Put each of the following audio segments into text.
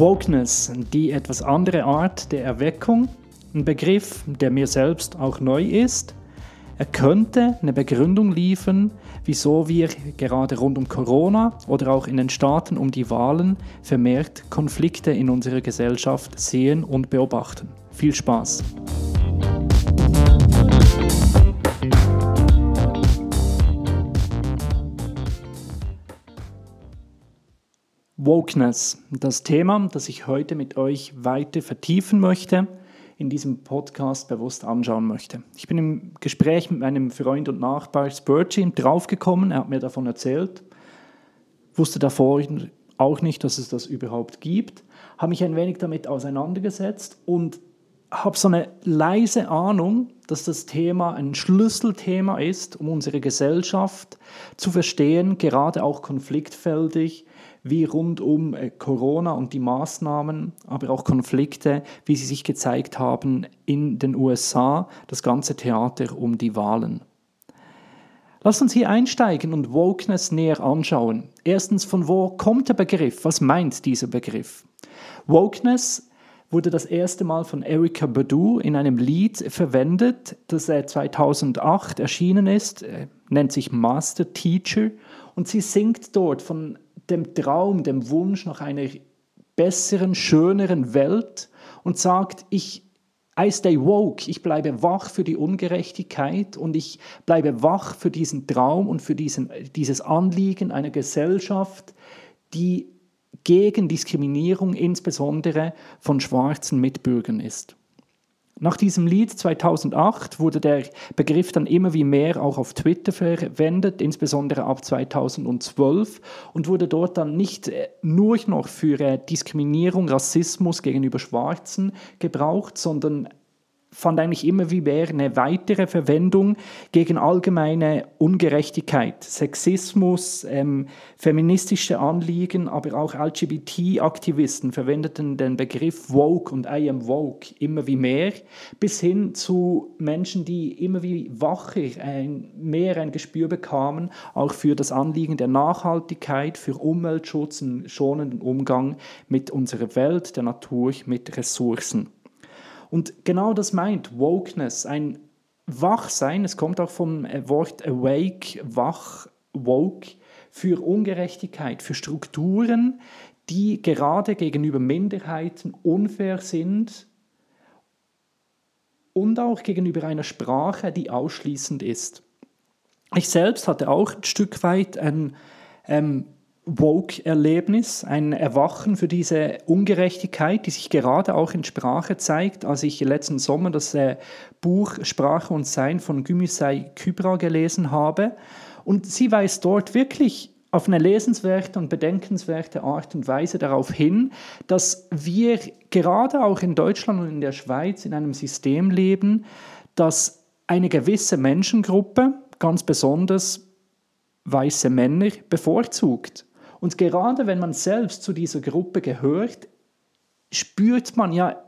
Wokeness, die etwas andere Art der Erweckung, ein Begriff, der mir selbst auch neu ist. Er könnte eine Begründung liefern, wieso wir gerade rund um Corona oder auch in den Staaten um die Wahlen vermehrt Konflikte in unserer Gesellschaft sehen und beobachten. Viel Spaß! Wokeness, das Thema, das ich heute mit euch weiter vertiefen möchte, in diesem Podcast bewusst anschauen möchte. Ich bin im Gespräch mit meinem Freund und Nachbar Spurgeon draufgekommen, er hat mir davon erzählt, wusste davor auch nicht, dass es das überhaupt gibt, habe mich ein wenig damit auseinandergesetzt und habe so eine leise Ahnung, dass das Thema ein Schlüsselthema ist, um unsere Gesellschaft zu verstehen, gerade auch konfliktfeldig, wie rund um äh, Corona und die Maßnahmen, aber auch Konflikte, wie sie sich gezeigt haben in den USA, das ganze Theater um die Wahlen. Lass uns hier einsteigen und Wokeness näher anschauen. Erstens, von wo kommt der Begriff? Was meint dieser Begriff? Wokeness wurde das erste Mal von Erika Badu in einem Lied verwendet, das 2008 erschienen ist, nennt sich Master Teacher und sie singt dort von dem Traum, dem Wunsch nach einer besseren, schöneren Welt und sagt, ich I stay woke, ich bleibe wach für die Ungerechtigkeit und ich bleibe wach für diesen Traum und für diesen, dieses Anliegen einer Gesellschaft, die gegen Diskriminierung insbesondere von schwarzen Mitbürgern ist. Nach diesem Lied 2008 wurde der Begriff dann immer wie mehr auch auf Twitter verwendet, insbesondere ab 2012 und wurde dort dann nicht äh, nur noch für äh, Diskriminierung, Rassismus gegenüber Schwarzen gebraucht, sondern fand eigentlich immer wie mehr eine weitere Verwendung gegen allgemeine Ungerechtigkeit, Sexismus, ähm, feministische Anliegen, aber auch LGBT-Aktivisten verwendeten den Begriff woke und I am woke immer wie mehr, bis hin zu Menschen, die immer wie wacher ein, mehr ein Gespür bekamen, auch für das Anliegen der Nachhaltigkeit, für Umweltschutz, einen schonenden Umgang mit unserer Welt, der Natur, mit Ressourcen. Und genau das meint Wokeness, ein Wachsein, es kommt auch vom äh, Wort awake, wach, woke, für Ungerechtigkeit, für Strukturen, die gerade gegenüber Minderheiten unfair sind und auch gegenüber einer Sprache, die ausschließend ist. Ich selbst hatte auch ein Stück weit ein ähm, Woke-Erlebnis, ein Erwachen für diese Ungerechtigkeit, die sich gerade auch in Sprache zeigt. Als ich letzten Sommer das äh, Buch Sprache und Sein von Gümüşay Kybra gelesen habe. Und sie weist dort wirklich auf eine lesenswerte und bedenkenswerte Art und Weise darauf hin, dass wir gerade auch in Deutschland und in der Schweiz in einem System leben, das eine gewisse Menschengruppe, ganz besonders weiße Männer, bevorzugt. Und gerade wenn man selbst zu dieser Gruppe gehört, spürt man ja,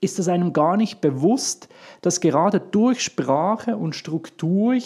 ist es einem gar nicht bewusst, dass gerade durch Sprache und Struktur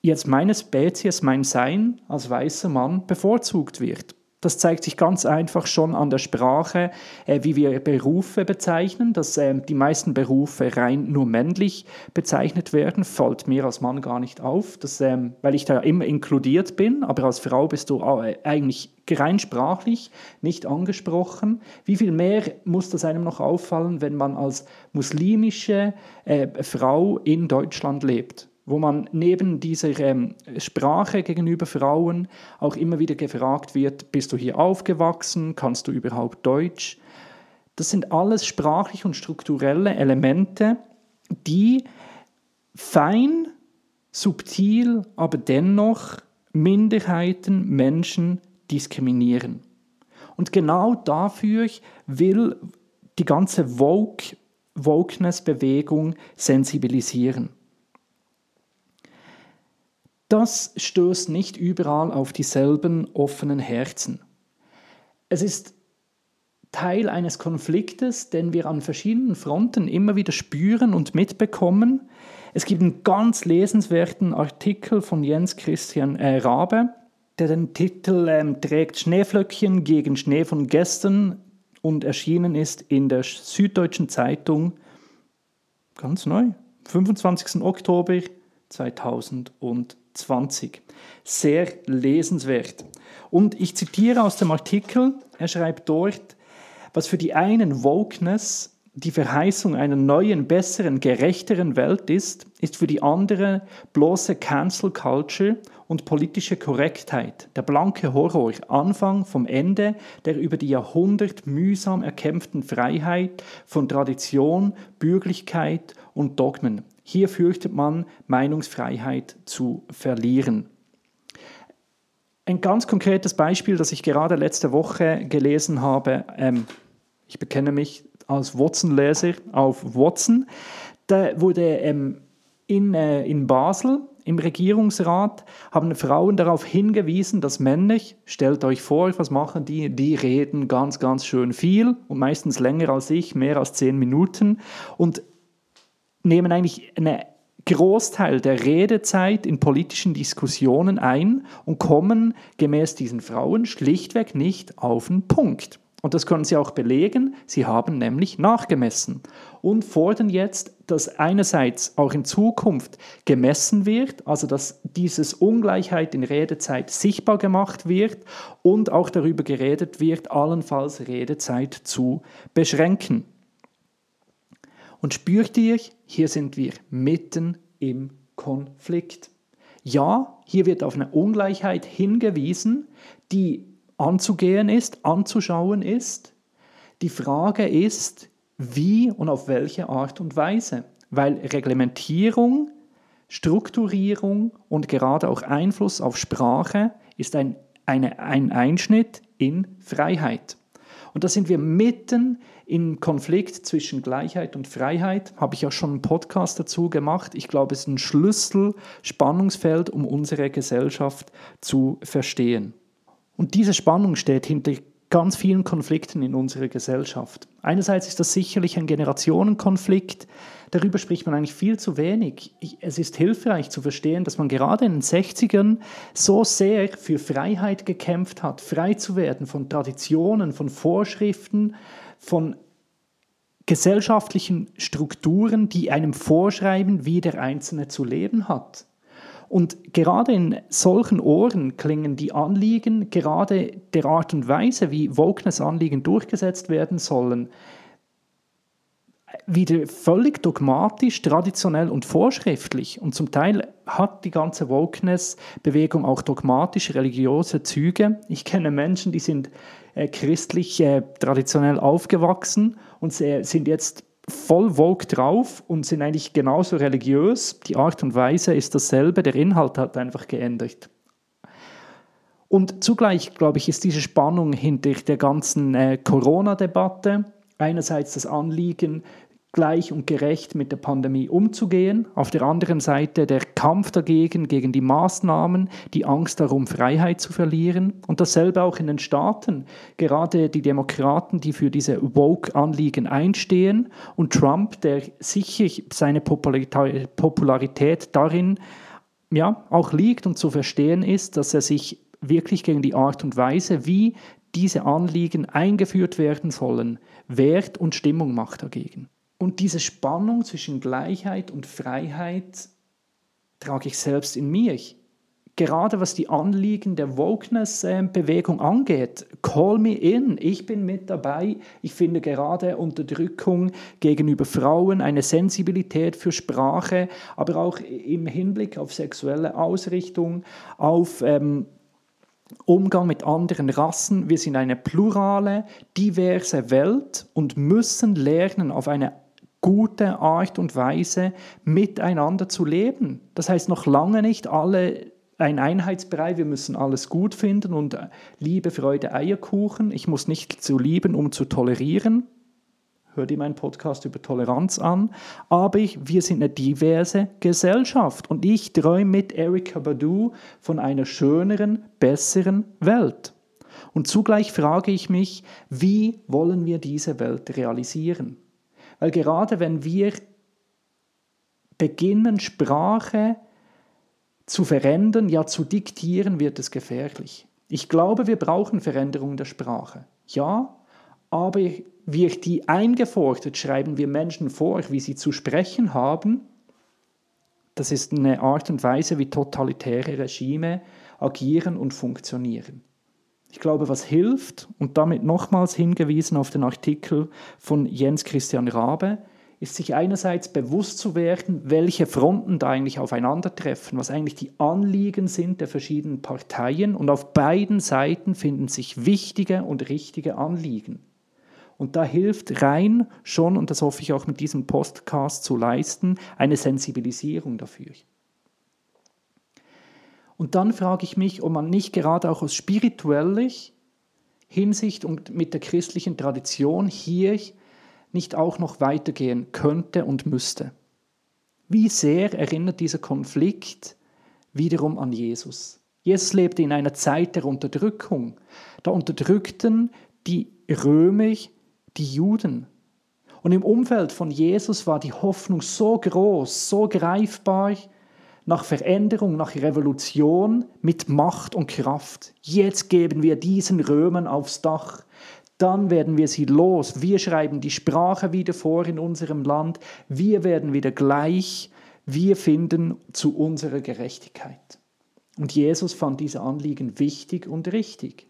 jetzt meine Spezies, mein Sein als weißer Mann bevorzugt wird. Das zeigt sich ganz einfach schon an der Sprache, äh, wie wir Berufe bezeichnen, dass äh, die meisten Berufe rein nur männlich bezeichnet werden, fällt mir als Mann gar nicht auf, dass, ähm, weil ich da immer inkludiert bin, aber als Frau bist du äh, eigentlich rein sprachlich nicht angesprochen. Wie viel mehr muss das einem noch auffallen, wenn man als muslimische äh, Frau in Deutschland lebt? Wo man neben dieser ähm, Sprache gegenüber Frauen auch immer wieder gefragt wird, bist du hier aufgewachsen, kannst du überhaupt Deutsch? Das sind alles sprachlich und strukturelle Elemente, die fein, subtil, aber dennoch Minderheiten, Menschen diskriminieren. Und genau dafür will die ganze Woke, Wokeness-Bewegung sensibilisieren. Das stößt nicht überall auf dieselben offenen Herzen. Es ist Teil eines Konfliktes, den wir an verschiedenen Fronten immer wieder spüren und mitbekommen. Es gibt einen ganz lesenswerten Artikel von Jens Christian äh, Rabe, der den Titel ähm, trägt Schneeflöckchen gegen Schnee von gestern und erschienen ist in der Süddeutschen Zeitung ganz neu, 25. Oktober 2020. Sehr lesenswert. Und ich zitiere aus dem Artikel, er schreibt dort, was für die einen Wokeness die Verheißung einer neuen, besseren, gerechteren Welt ist, ist für die andere bloße Cancel Culture und politische Korrektheit, der blanke Horror, Anfang vom Ende der über die Jahrhundert mühsam erkämpften Freiheit von Tradition, Bürgerlichkeit und Dogmen. Hier fürchtet man, Meinungsfreiheit zu verlieren. Ein ganz konkretes Beispiel, das ich gerade letzte Woche gelesen habe, ähm, ich bekenne mich als Watson-Leser auf Watson. Da wurde ähm, in, äh, in Basel im Regierungsrat haben Frauen darauf hingewiesen, dass Männer, stellt euch vor, was machen die? Die reden ganz, ganz schön viel und meistens länger als ich, mehr als zehn Minuten und nehmen eigentlich einen Großteil der Redezeit in politischen Diskussionen ein und kommen gemäß diesen Frauen schlichtweg nicht auf den Punkt. Und das können sie auch belegen. Sie haben nämlich nachgemessen und fordern jetzt, dass einerseits auch in Zukunft gemessen wird, also dass dieses Ungleichheit in Redezeit sichtbar gemacht wird und auch darüber geredet wird, allenfalls Redezeit zu beschränken. Und spürt ihr, hier sind wir mitten im Konflikt. Ja, hier wird auf eine Ungleichheit hingewiesen, die anzugehen ist, anzuschauen ist. Die Frage ist, wie und auf welche Art und Weise. Weil Reglementierung, Strukturierung und gerade auch Einfluss auf Sprache ist ein, eine, ein Einschnitt in Freiheit. Und da sind wir mitten im Konflikt zwischen Gleichheit und Freiheit. Habe ich auch schon einen Podcast dazu gemacht. Ich glaube, es ist ein Schlüssel-Spannungsfeld, um unsere Gesellschaft zu verstehen. Und diese Spannung steht hinter ganz vielen Konflikten in unserer Gesellschaft. Einerseits ist das sicherlich ein Generationenkonflikt, darüber spricht man eigentlich viel zu wenig. Es ist hilfreich zu verstehen, dass man gerade in den 60ern so sehr für Freiheit gekämpft hat, frei zu werden von Traditionen, von Vorschriften, von gesellschaftlichen Strukturen, die einem vorschreiben, wie der Einzelne zu leben hat. Und gerade in solchen Ohren klingen die Anliegen, gerade der Art und Weise, wie Wokeness-Anliegen durchgesetzt werden sollen, wieder völlig dogmatisch, traditionell und vorschriftlich. Und zum Teil hat die ganze Wokeness-Bewegung auch dogmatisch religiöse Züge. Ich kenne Menschen, die sind äh, christlich äh, traditionell aufgewachsen und sind jetzt voll Vogue drauf und sind eigentlich genauso religiös. Die Art und Weise ist dasselbe, der Inhalt hat einfach geändert. Und zugleich, glaube ich, ist diese Spannung hinter der ganzen äh, Corona-Debatte einerseits das Anliegen, gleich und gerecht mit der Pandemie umzugehen. Auf der anderen Seite der Kampf dagegen, gegen die Maßnahmen, die Angst darum, Freiheit zu verlieren. Und dasselbe auch in den Staaten. Gerade die Demokraten, die für diese Woke-Anliegen einstehen und Trump, der sicher seine Popularität darin ja, auch liegt und zu verstehen ist, dass er sich wirklich gegen die Art und Weise, wie diese Anliegen eingeführt werden sollen, wehrt und Stimmung macht dagegen. Und diese Spannung zwischen Gleichheit und Freiheit trage ich selbst in mir. Gerade was die Anliegen der Wokeness-Bewegung angeht, call me in, ich bin mit dabei. Ich finde gerade Unterdrückung gegenüber Frauen, eine Sensibilität für Sprache, aber auch im Hinblick auf sexuelle Ausrichtung, auf ähm, Umgang mit anderen Rassen. Wir sind eine plurale, diverse Welt und müssen lernen, auf eine gute Art und Weise miteinander zu leben. Das heißt noch lange nicht alle ein Einheitsbrei, wir müssen alles gut finden und Liebe, Freude, Eierkuchen. Ich muss nicht zu lieben, um zu tolerieren. Hör dir meinen Podcast über Toleranz an. Aber ich, wir sind eine diverse Gesellschaft und ich träume mit Erika Badu von einer schöneren, besseren Welt. Und zugleich frage ich mich, wie wollen wir diese Welt realisieren? Weil gerade wenn wir beginnen, Sprache zu verändern, ja zu diktieren, wird es gefährlich. Ich glaube, wir brauchen Veränderung der Sprache. Ja, aber wird die eingefordert, schreiben wir Menschen vor, wie sie zu sprechen haben. Das ist eine Art und Weise, wie totalitäre Regime agieren und funktionieren. Ich glaube, was hilft, und damit nochmals hingewiesen auf den Artikel von Jens Christian Rabe, ist sich einerseits bewusst zu werden, welche Fronten da eigentlich aufeinandertreffen, was eigentlich die Anliegen sind der verschiedenen Parteien und auf beiden Seiten finden sich wichtige und richtige Anliegen. Und da hilft rein schon, und das hoffe ich auch mit diesem Podcast zu leisten, eine Sensibilisierung dafür. Und dann frage ich mich, ob man nicht gerade auch aus spiritueller Hinsicht und mit der christlichen Tradition hier nicht auch noch weitergehen könnte und müsste. Wie sehr erinnert dieser Konflikt wiederum an Jesus? Jesus lebte in einer Zeit der Unterdrückung. Da unterdrückten die Römer die Juden. Und im Umfeld von Jesus war die Hoffnung so groß, so greifbar, nach Veränderung, nach Revolution mit Macht und Kraft. Jetzt geben wir diesen Römern aufs Dach. Dann werden wir sie los. Wir schreiben die Sprache wieder vor in unserem Land. Wir werden wieder gleich. Wir finden zu unserer Gerechtigkeit. Und Jesus fand diese Anliegen wichtig und richtig.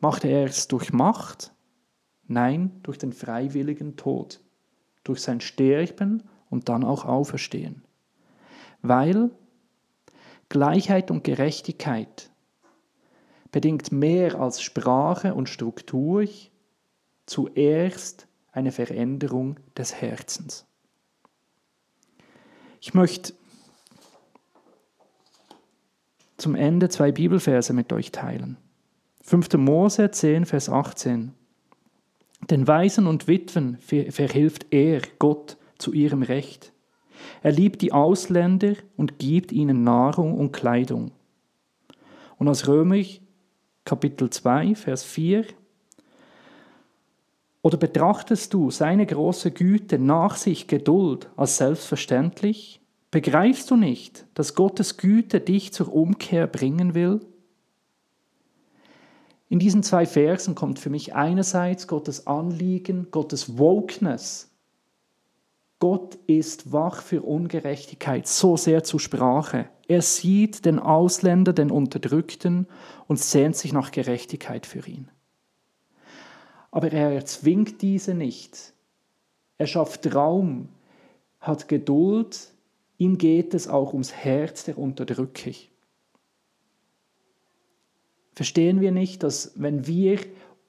Machte er es durch Macht? Nein, durch den freiwilligen Tod, durch sein Sterben und dann auch Auferstehen weil Gleichheit und Gerechtigkeit bedingt mehr als Sprache und Struktur zuerst eine Veränderung des Herzens. Ich möchte zum Ende zwei Bibelverse mit euch teilen. 5. Mose 10, Vers 18. Den Weisen und Witwen verhilft er, Gott, zu ihrem Recht er liebt die Ausländer und gibt ihnen Nahrung und Kleidung. Und aus Römer Kapitel 2, Vers 4. Oder betrachtest du seine große Güte, Nachsicht, Geduld als selbstverständlich? Begreifst du nicht, dass Gottes Güte dich zur Umkehr bringen will? In diesen zwei Versen kommt für mich einerseits Gottes Anliegen, Gottes Wokeness Gott ist wach für Ungerechtigkeit so sehr zur Sprache. Er sieht den Ausländer, den Unterdrückten und sehnt sich nach Gerechtigkeit für ihn. Aber er erzwingt diese nicht. Er schafft Raum, hat Geduld, ihm geht es auch ums Herz der Unterdrücker. Verstehen wir nicht, dass wenn wir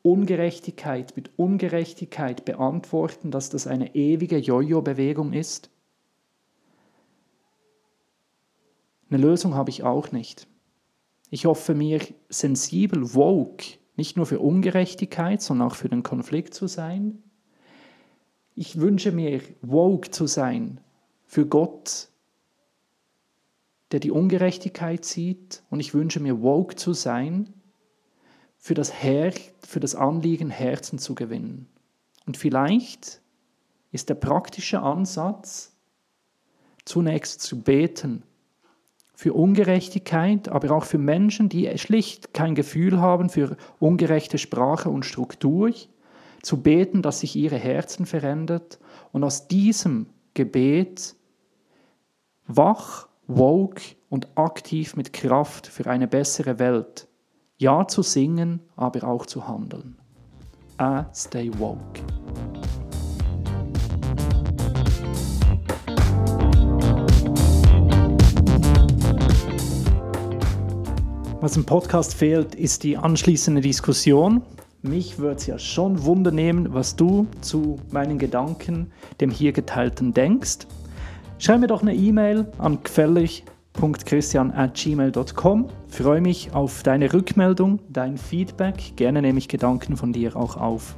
Ungerechtigkeit mit Ungerechtigkeit beantworten, dass das eine ewige Jojo-Bewegung ist? Eine Lösung habe ich auch nicht. Ich hoffe mir sensibel, woke, nicht nur für Ungerechtigkeit, sondern auch für den Konflikt zu sein. Ich wünsche mir woke zu sein für Gott, der die Ungerechtigkeit sieht. Und ich wünsche mir woke zu sein für das, Her für das Anliegen Herzen zu gewinnen. Und vielleicht ist der praktische Ansatz, zunächst zu beten für Ungerechtigkeit, aber auch für Menschen, die schlicht kein Gefühl haben für ungerechte Sprache und Struktur, zu beten, dass sich ihre Herzen verändert und aus diesem Gebet wach, woke und aktiv mit Kraft für eine bessere Welt ja zu singen, aber auch zu handeln. I stay woke. Was im Podcast fehlt, ist die anschließende Diskussion. Mich würde es ja schon wundernehmen, was du zu meinen Gedanken, dem hier geteilten denkst. Schreib mir doch eine E-Mail an gefällig christian.gmail.com. Freue mich auf deine Rückmeldung, dein Feedback. Gerne nehme ich Gedanken von dir auch auf.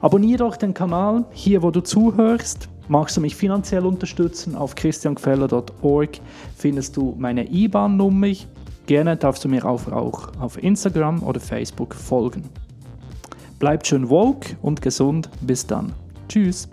Abonniere doch den Kanal hier, wo du zuhörst. Magst du mich finanziell unterstützen? Auf christiangfeller.org findest du meine IBAN-Nummer. Gerne darfst du mir auch, auch auf Instagram oder Facebook folgen. Bleibt schön woke und gesund. Bis dann. Tschüss.